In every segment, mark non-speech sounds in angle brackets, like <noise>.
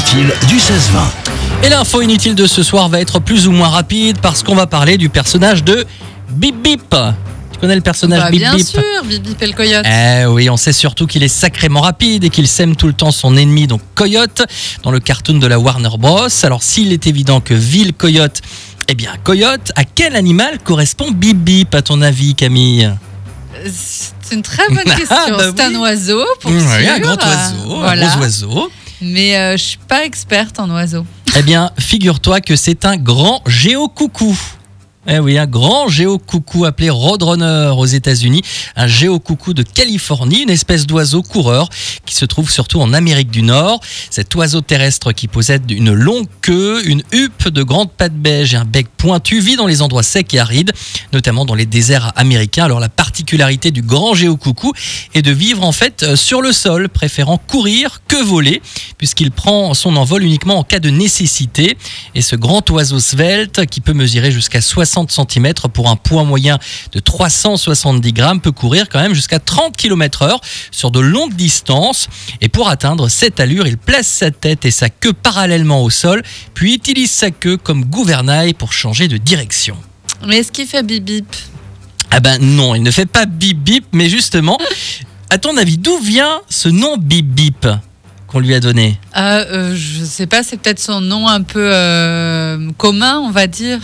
inutile du 16-20. Et l'info inutile de ce soir va être plus ou moins rapide parce qu'on va parler du personnage de Bip Bip. Tu connais le personnage Bah, Bip bien Bip sûr, Bip Bip et le coyote. Eh oui, on sait surtout qu'il est sacrément rapide et qu'il sème tout le temps son ennemi, donc Coyote, dans le cartoon de la Warner Bros. Alors s'il est évident que Ville Coyote, eh bien Coyote, à quel animal correspond Bip Bip à ton avis Camille? C'est une très bonne <laughs> question. Ah, bah c'est un oui. oiseau, pour Oui, sûr. un grand oiseau, Voilà. un gros oiseau. Mais euh, je suis pas experte en oiseaux. Eh bien, figure-toi que c'est un grand géocoucou. Eh oui, un grand géocoucou appelé Roadrunner aux États-Unis, un géocoucou de Californie, une espèce d'oiseau coureur qui se trouve surtout en Amérique du Nord. Cet oiseau terrestre qui possède une longue queue, une huppe de grandes pattes beige et un bec pointu vit dans les endroits secs et arides, notamment dans les déserts américains. Alors la particularité du grand géocoucou est de vivre en fait euh, sur le sol, préférant courir que voler, puisqu'il prend son envol uniquement en cas de nécessité. Et ce grand oiseau svelte, qui peut mesurer jusqu'à 60 cm pour un poids moyen de 370 grammes, peut courir quand même jusqu'à 30 km heure sur de longues distances. Et pour atteindre cette allure, il place sa tête et sa queue parallèlement au sol, puis utilise sa queue comme gouvernail pour changer de direction. Mais est-ce qu'il fait Bip Bip Ah ben non, il ne fait pas bip bip, mais justement, à ton avis, d'où vient ce nom bip bip qu'on lui a donné? Euh, euh, Je sais pas, c'est peut-être son nom un peu euh, commun, on va dire.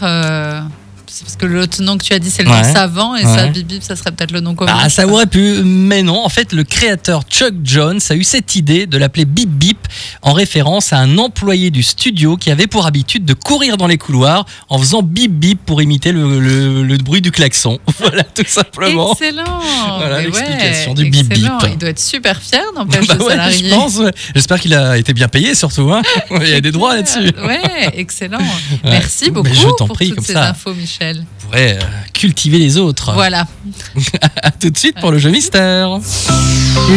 Parce que l'autre nom que tu as dit, c'est le Ouais. nom savant, et ça, Ouais. Bip Bip, ça serait peut-être le nom commun. Ah, ça aurait pu, mais non. En fait, le créateur Chuck Jones a eu cette idée de l'appeler Bip Bip en référence à un employé du studio qui avait pour habitude de courir dans les couloirs en faisant bip bip pour imiter le, le- le bruit du klaxon. <laughs> Voilà, tout simplement. Excellent Voilà l'explication ouais, du bip bip. Il doit être super fier, n'empêche, Bah le ouais, salarié. je pense. J'espère qu'il a été bien payé surtout. hein. <laughs> Il y a des droits là-dessus. Ouais, excellent. Merci beaucoup je pour prie, toutes comme ces ça. infos, Michel. On pourrait euh, cultiver les autres. Voilà. <laughs> À tout de suite pour le jeu mystère.